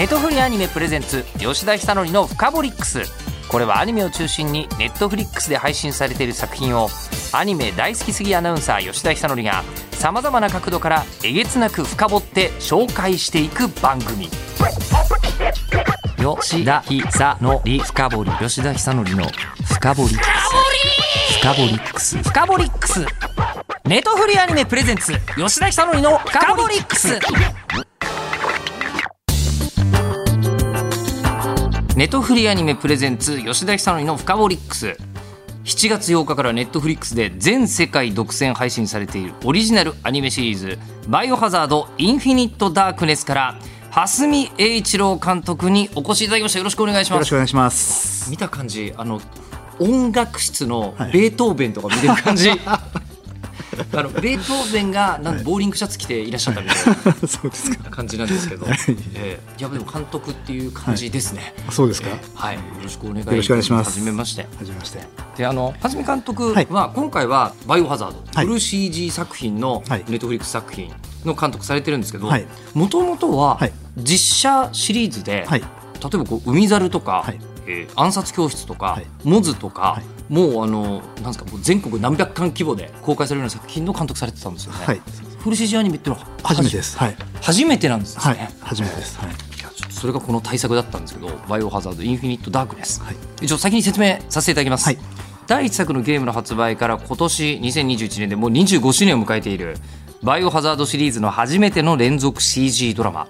ネトフリアニメプレゼンツ吉田久典の「フカボリックス」これはアニメを中心にネットフリックスで配信されている作品をアニメ大好きすぎアナウンサー吉田久典がさまざまな角度からえげつなく深掘って紹介していく番組。吉田久典深掘り吉田久典の深掘り深掘りックス。深掘りックス。ネトフリアニメプレゼンツ吉田久典の深掘りックスネトフリアニメ presents 吉田尚記の FUKABOLIX。7月8日から Netflix で全世界独占配信されているオリジナルアニメシリーズ「バイオハザードインフィニット・ダークネス」から羽住英一郎監督にお越しいただきました。よろしくお願いします。よろしくお願いします。見た感じあの音楽室のベートーベンとか見てる感じ、あのベートーベンがなんかボーリングシャツ着ていらっしゃったみたいな 感じなんですけど、はい。えーいやでも監督っていう感じですね、そうですか。えーはい。よろしくお願いします。はじめまして。はじめまして。であの蓮見監督はい。は今回は「バイオハザード」はい。フル CG 作品のはい。ネットフリックス作品の監督されてるんですけどはい。もともとははい。実写シリーズで、はい。例えばこう海猿とか、はい。えー暗殺教室とか、はい。モズとか、はいもうあのなんですかもう全国何百巻規模で公開されるような作品の監督されてたんですよね。はい。フル CG アニメっていうのは初めてです。はい。初めてなんですね。はい。初めてです。はい。それがこの大作だったんですけど「バイオハザードインフィニット・ダークネス」はい。一応先に説明させていただきます、はい。第1作のゲームの発売から今年2021年でもう25周年を迎えている「バイオハザード」シリーズの初めての連続 CG ドラマ、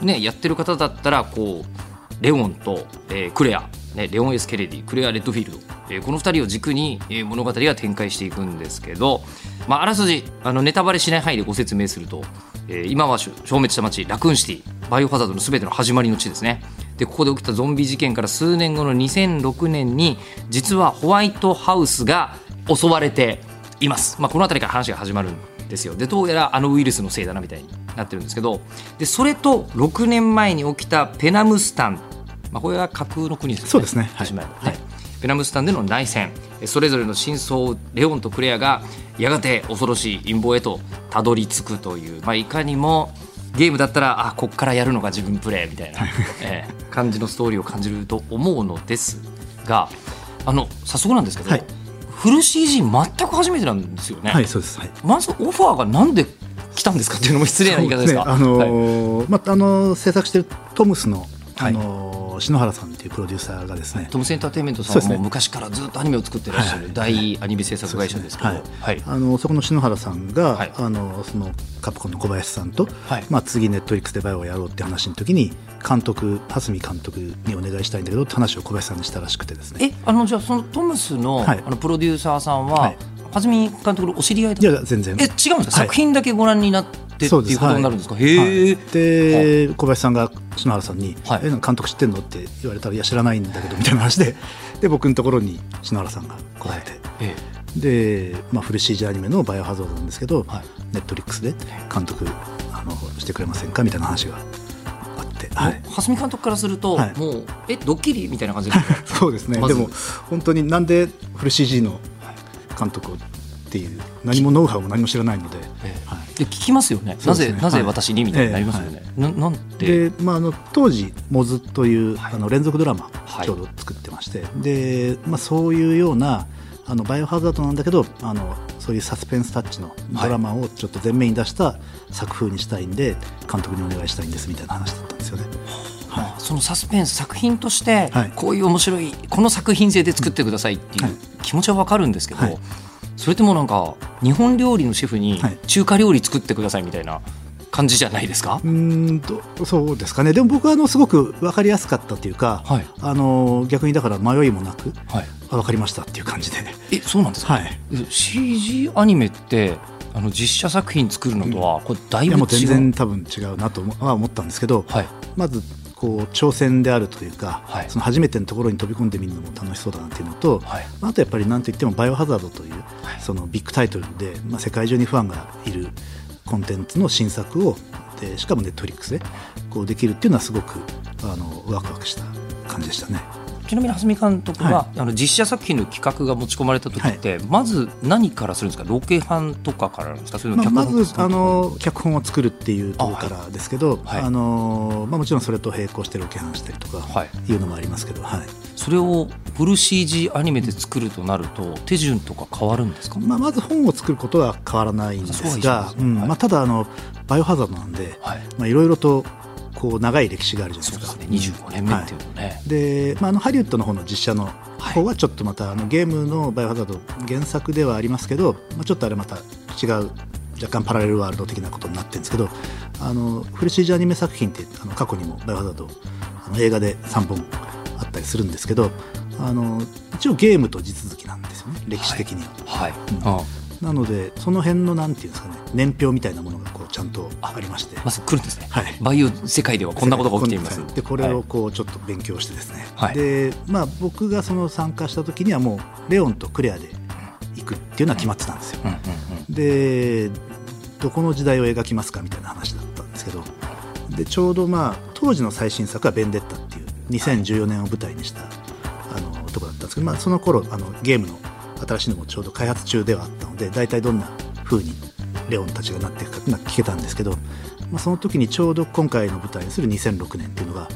ね、やってる方だったらこうレオンと、えークレア、ね、レオン・ S・ケネディ、クレア・レッドフィールド、えーこの2人を軸に、えー物語が展開していくんですけど、まあ、あらすじあのネタバレしない範囲でご説明すると、えー今は消滅した街ラクーンシティバイオハザードの全ての始まりの地ですね。でここで起きたゾンビ事件から数年後の2006年に実はホワイトハウスが襲われています、まあ、この辺りから話が始まるんですよ。でどうやらあのウイルスのせいだなみたいになってるんですけど。でそれと6年前に起きたペナムスタン、まあ、これは架空の国ですよね。そうですね。はい。始まりはい。ねペナムスタンでの内戦。それぞれの真相をレオンとクレアがやがて恐ろしい陰謀へとたどり着くという、まあ、いかにもゲームだったらあこっからやるのが自分プレイみたいな、ええ。感じのストーリーを感じると思うのですがあの早速なんですけど、はい。フル CG 全く初めてなんですよね。はいそうです。はい。まずオファーがなんで来たんですかっていうのも失礼な言い方ですか？あのはい。ーまああの制作してるトムスのはい。あ篠原さんっていうプロデューサーがですねトムスエンターテインメントさんもう昔からずっとアニメを作ってらっしゃる大アニメ制作会社ですけど、あのそこの篠原さんが、はい。あのそのカプコンの小林さんと、はい。まあ、次ネットフリックスでバイオをやろうって話の時に監督蓮見監督にお願いしたいんだけどって話を小林さんにしたらしくてですね。えあのじゃあそのトムスの,、はい。あのプロデューサーさんは、はい。は見監督のお知り合いだいや全然。え違うんですか、はい。作品だけご覧になってってそうですいうことになるんですか、はいで小林さんが篠原さんに「はい。監督知ってんの?」って言われたら「いや知らないんだけど」みたいな話でで僕のところに篠原さんが来られて、えで、まあ、フル CG アニメの「バイオハザード」なんですけど、はい。ネットリックスで監督あのしてくれませんか？みたいな話があって、えはい、蓮見監督からすると、はい。もうえドッキリみたいな感じ そうですね、まず。でも本当になんでフル CG の監督をっていう何もノウハウも何も知らないので、ええ。はいで聞きますよね。ね。なぜはい。私にみたいになりますよね、ななんででまあ、あの当時「モズ」という、はい。あの連続ドラマはい。ちょうど作ってまして、でまあ、そういうようなあのバイオハザードなんだけどあのそういうサスペンスタッチのドラマをちょっと前面に出した作風にしたいんで監督にお願いしたいんですみたいな話だったんですよね。まあそのサスペンス作品としてはい。こういう面白いこの作品性で作ってくださいっていうはい。気持ちはわかるんですけど、はいそれってもうなんか日本料理のシェフにはい。中華料理作ってくださいみたいな感じじゃないですか、うーんとそうですかね。でも僕はあのすごく分かりやすかったというか、はい。あの逆にだから迷いもなくはい、あ分かりましたっていう感じで、えそうなんですか、はい、CG アニメってあの実写作品作るのとはこれだいぶ違ういやもう全然多分違うなと思は思ったんですけど、はい。まずこう挑戦であるというか、はい。その初めてのところに飛び込んでみるのも楽しそうだなっていうのと、はい。あとやっぱりなんといっても「バイオハザード」という、はい。そのビッグタイトルで、まあ、世界中にファンがいるコンテンツの新作をでしかもネットフリックスでこうできるっていうのはすごくあのワクワクした感じでしたね。ちなみに蓮見監督は、あの実写作品の企画が持ち込まれた時って、まず何からするんですか？ロケハンとかからですか？それとまあ、まも脚本ずあの脚本を作るっていうところからですけど、はい。あのまあ、もちろんそれと並行してロケハンしたりとかはい。いうのもありますけど、はい。それをフル CG アニメで作るとなると手順とか変わるんですか、まあ、まず本を作ることは変わらないんですがまあ、ただあのバイオハザードなんではい。まあいろいろとこう長い歴史があるじゃないですか。ですね。25年目っていうとね、で、まあ、あのハリウッドの方の実写の方はちょっとまたあのゲームの「バイオハザード」原作ではありますけど、まあ、ちょっとあれまた違う若干パラレルワールド的なことになってるんですけどあのフル CG アニメ作品ってあの過去にも「バイオハザード」あの映画で3本あったりするんですけどあの一応ゲームと地続きなんですよね。歴史的には。はい、うん。うんなのでその辺のなんていうんですかね年表みたいなものがこうちゃんとありまして。まず来るんですね、はい。バイオ世界ではこんなことが起きています、でこれはい。をこうちょっと勉強してですね、はい。でまあ、僕がその参加した時にはもうレオンとクレアで行くっていうのは決まってたんですよ、うんうんうん。でどこの時代を描きますかみたいな話だったんですけど。でちょうどまあ当時の最新作は「ベンデッタ」っていう2014年を舞台にした、あのとこだったんですけど、まあ、その頃あのゲームの新しいのもちょうど開発中ではあったので大体どんな風にレオンたちがなっていくかっていうのは聞けたんですけど、まあ、その時にちょうど今回の舞台にする2006年っていうのが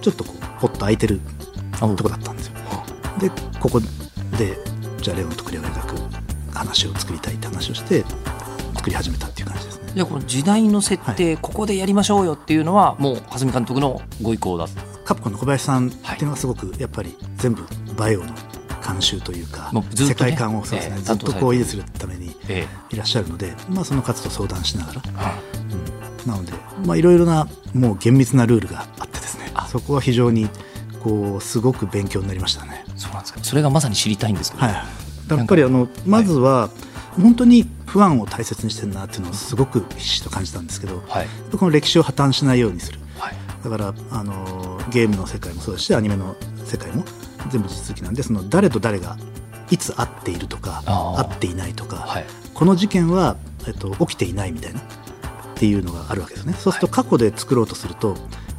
ちょっとこうポッと空いてるとこだったんですよ。でここでじゃあレオンとクレアを描く話を作りたいって話をして作り始めたっていう感じですね。じゃあこの時代の設定、ここでやりましょうよっていうのはもう蓮見監督のご意向だったカプコンの小林さんっていうのがすごくやっぱり全部バイオの監修というか、ね。世界観をそうですね、ええ。ずっとこう維持するためにえいらっしゃるので、まあ、その方と相談しながら、えうん。なのでまあいろいろなもう厳密なルールがあってですねあ。そこは非常にこうすごく勉強になりましたね。そうなんですか。それがまさに知りたいんですけど、はい、やっぱりあのまずは本当に不安を大切にしてるなっていうのをすごくひしと感じたんですけど、はい。この歴史を破綻しないようにする。はい。だからあのゲームの世界もそうですしアニメの世界も全部地続きなんでその誰と誰がいつ会っているとか会っていないとか、はい。この事件は、えっと、起きていないみたいなっていうのがあるわけですね。そうすると過去で作ろうとすると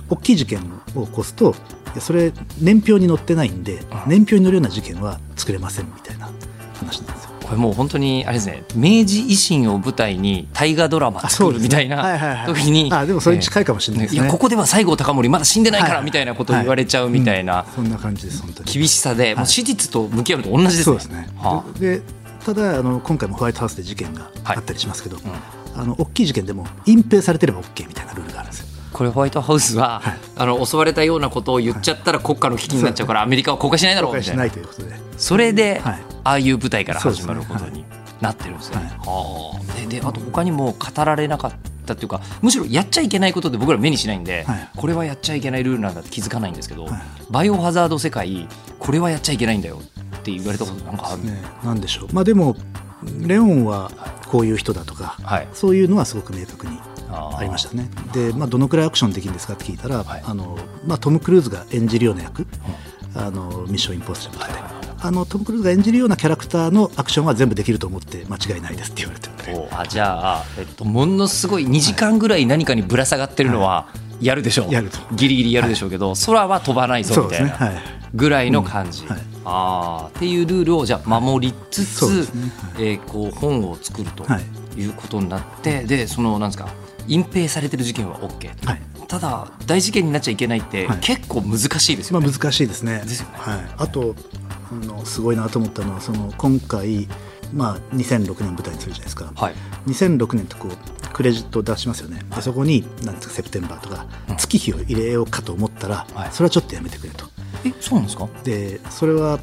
大きい事件を起こすとそれ年表に載ってないんで年表に載るような事件は作れませんみたいな話なんですよ。これもう本当にあれですね明治維新を舞台に大河ドラマ作るみたいはいはいはない。時にあでもそれに近いかもしれないですね。いやここでは西郷隆盛まだ死んでないかはいらみたいなことを言われちゃうみたいなそんな感じです本当に。厳しさでもう史実と向き合うのと同じですね。そうですね。はでただあの今回もホワイトハウスで事件がはい。あったりしますけど、ん。あの大きい事件でも隠蔽されてれば OK みたいなルールがあるんですよ。あこれホワイトハウスは、はい。あの襲われたようなことを言っちゃったら国家の危機になっちゃうからアメリカは公開しないだろうみたいな。ないということで。それで、はいああいう舞台から始まることになってるんですよね。はい。はあでであと他にも語られなかった。っていうかむしろやっちゃいけないことで僕ら目にしないんで、はい。これはやっちゃいけないルールなんだって気づかないんですけど、はい。バイオハザード世界これはやっちゃいけないんだよって言われたことなんかある、ね、なんでしょう。まあでもレオンはこういう人だとか、はい。そういうのはすごく明確にありましたね。で、まあどのくらいアクションできるんですかって聞いたら、はい。あのまあトムクルーズが演じるような役、あのミッションインポッシブルで。あのトム・クルーズが演じるようなキャラクターのアクションは全部できると思って間違いないですって言われてるんで。おあじゃあ、えっと、ものすごい2時間ぐらい何かにぶら下がってるのはやるでしょう、やると。ギリギリやるでしょうけど、空は飛ばないぞみたいな、ぐらいの感じ、うんはい。あーっていうルールをじゃあ守りつつ、そうですね。はい。えーこう本を作るとはい。いうことになって、でそのなんですか隠蔽されてる事件は OK、はい。ただ大事件になっちゃいけないってはい。結構難しいですよね。まあ難しいですね。ですよね。はい。あとあのすごいなと思ったのはその今回まあ2006年舞台にするじゃないですか。はい2006年とこうクレジットを出しますよね。でそこになんですかセプテンバーとかうん月日を入れようかと思ったら、はいそれはちょっとやめてくれと。えそうなんですか、でそれは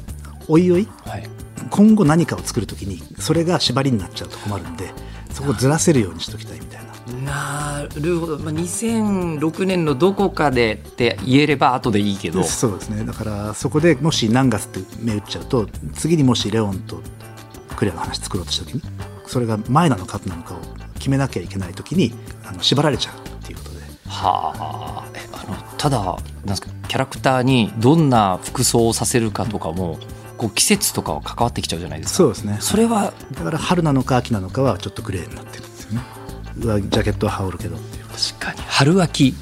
おいおいはい、今後何かを作るときにそれが縛りになっちゃうと困るんでそこをずらせるようにしときたいみたいな。なるほど、まあ、2006年のどこかでって言えれば後でいいけど。でそうですね。だからそこでもし何月って目打っちゃうと次にもしレオンとクレアの話作ろうとした時にそれが前なのか後なのかを決めなきゃいけない時にあの縛られちゃうっていうことで。はあ。えあのただなんですかキャラクターにどんな服装をさせるかとかもこう季節とかは関わってきちゃうじゃないですか。そうですね。それはだから春なのか秋なのかはちょっとグレーになってるジャケットは羽織るけどっていう。確かに。春秋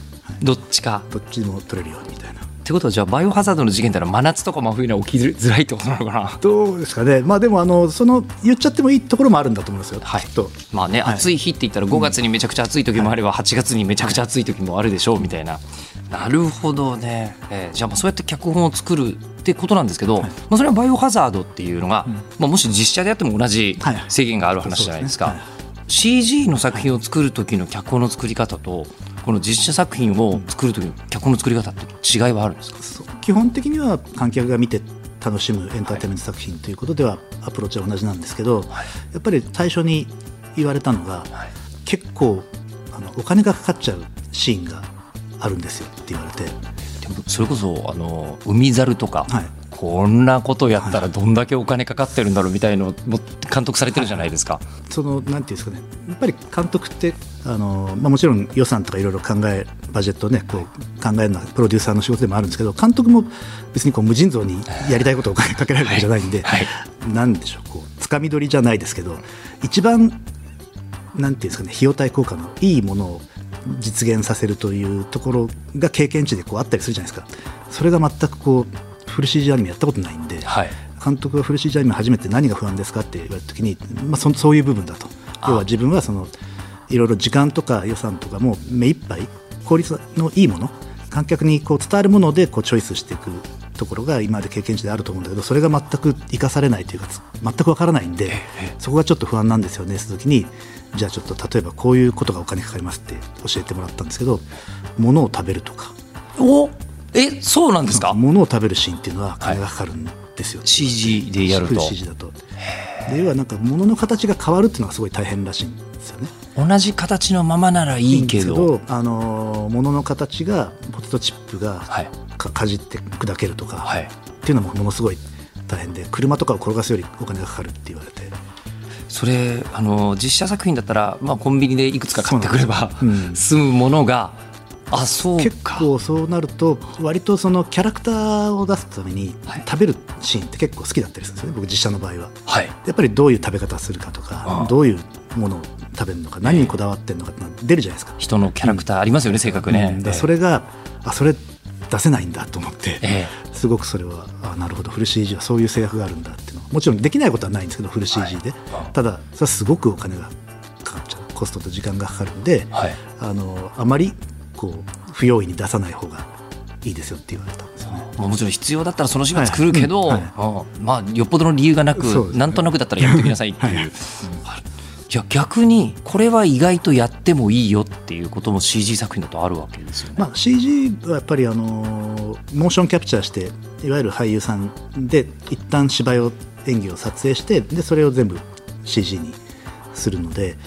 どっちか。どっちでも取れるようにみたいな。ってことはじゃあバイオハザードの事件ってのは真夏とか真冬には起きづらいってことなのかな？どうですかね、まあ、でもあのその言っちゃってもいいところもあるんだと思いますよ、はい。きっと。まあね、はい。暑い日って言ったら5月にめちゃくちゃ暑い時もあれば8月にめちゃくちゃ暑い時もあるでしょうみたいな。なるほどね、えーじゃあまあそうやって脚本を作るってことなんですけど、まあ、それはバイオハザードっていうのが、まあ、もし実写でやっても同じはい。制限がある話じゃないですか、そうですね CG の作品を作る時の脚本の作り方とこの実写作品を作る時の脚本の作り方って違いはあるんですか、基本的には観客が見て楽しむエンターテインメント作品ということではアプローチは同じなんですけど、やっぱり最初に言われたのが、はい結構あのお金がかかっちゃうシーンがあるんですよって言われて、でもそれこそあの海猿とか、はいこんなことやったらどんだけお金かかってるんだろうみたいのも監督されてるじゃないですか。そのなんていうんですかね。やっぱり監督ってあの、まあ、もちろん予算とかいろいろ考えバジェットをねこう考えるのはプロデューサーの仕事でもあるんですけど監督も別にこう無尽蔵にやりたいことをお金かけられるわけじゃないんで、はい。なんでしょうこうつかみ取りじゃないですけど一番なんていうんですかね費用対効果のいいものを実現させるというところが経験値でこうあったりするじゃないですか。それが全くこうフル CG アニメやったことないんで、はい。監督がフル CG アニメ初めて何が不安ですかって言われた時に、まあ、そそういう部分だと。あ。要は自分はそのいろいろ時間とか予算とかも目いっぱい効率のいいもの観客にこう伝わるものでこうチョイスしていくところが今まで経験値であると思うんだけどそれが全く生かされないというかつ全くわからないんでそこがちょっと不安なんですよねって時に。じゃあちょっと例えばこういうことがお金かかりますって教えてもらったんですけど物を食べるとか。おえそうなんですか？物を食べるシーンっていうのは金がかかるんですよ、CG でやると。CG だと。で要はなんか物の形が変わるっていうのがすごい大変らしいんですよね。同じ形のままならいいけど。あのー物の形がポテトチップがはい。かかじって砕けるとか、はい。っていうのもものすごい大変で車とかを転がすよりお金がかかるって言われて。それあの実写作品だったら、まあ、コンビニでいくつか買ってくれば、うん。済むものがあそう。結か構そうなると割とそのキャラクターを出すためにはい。食べるシーンって結構好きだったりするんですよね僕実写の場合は。はい。やっぱりどういう食べ方するかとあかあどういうものを食べるのか何にこだわってるのかって出るじゃないですか。人のキャラクターありますよね、性格ね。うん、それがあそれ出せないんだと思って、えすごくそれはあなるほどフル CG はそういう制約があるんだっていうのはもちろんできないことはないんですけどフル CG で、はい。ただそれはすごくお金がかかっちゃう。コストと時間がかかるんで、はい。あのあまりこう不用意に出さない方がいいですよって言われたんですよね。まあもちろん必要だったらそのシーンは作るけど、はい。うんうんまあよっぽどの理由がなく、ね。なんとなくだったらやってみなさいっていう、はい。はいじゃあ逆にこれは意外とやってもいいよっていうことも CG 作品だとあるわけですよね。まあ、CG はやっぱりあのモーションキャプチャーしていわゆる俳優さんで一旦芝居を演技を撮影してでそれを全部 CG にするので、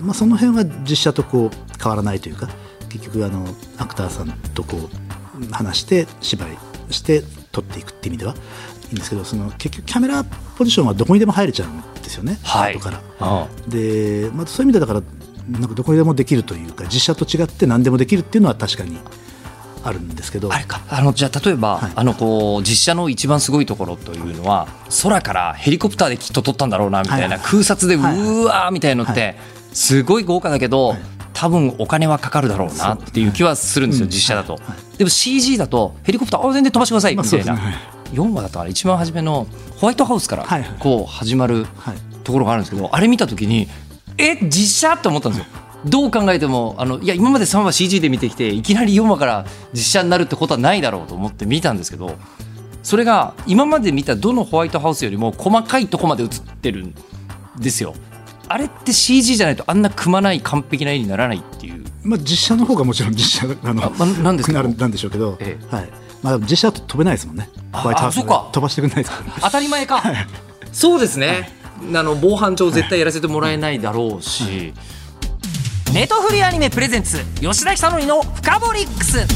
まあ、その辺は実写とこう変わらないというか結局あのアクターさんとこう話して芝居して撮っていくって意味ではいいんですけどその結局キャメラポジションはどこにでも入れちゃうんですよね、はい。後から。うんで、まあ、そういう意味でだからなんかどこにでもできるというか実写と違って何でもできるっていうのは確かにあるんですけど。あれか。あのじゃあ例えば、はい。あのこう実写の一番すごいところというのは空からヘリコプターできっと撮ったんだろうなみたいな、はい。空撮でうわーみたいのって、はい。すごい豪華だけど、はい多分お金はかかるだろうなっていう気はするんですよ、うん。実写だと、でも CG だとヘリコプターあ全然飛ばしてくださいみまあたいな、そうですね。4話だったから一番初めのホワイトハウスからこう始まるはいところがあるんですけどあれ見た時にえ実写って思ったんですよ。どう考えてもあのいや今まで3話 CG で見てきていきなり4話から実写になるってことはないだろうと思って見たんですけどそれが今まで見たどのホワイトハウスよりも細かいとこまで映ってるんですよ。あれって CG じゃないとあんなくまない完璧な絵にならないっていう。まあ、実写の方がもちろん実写 あのあまなんですか？なるなんでしょうけど、えはい。まあ、実写だと飛べないですもんね。あホワイトハウス飛ばしてくれないですから、ね、当たり前か。そうですね、あの防犯上絶対やらせてもらえないだろうし、ネトフリアニメプレゼンツ吉田久典の「フカボリックス」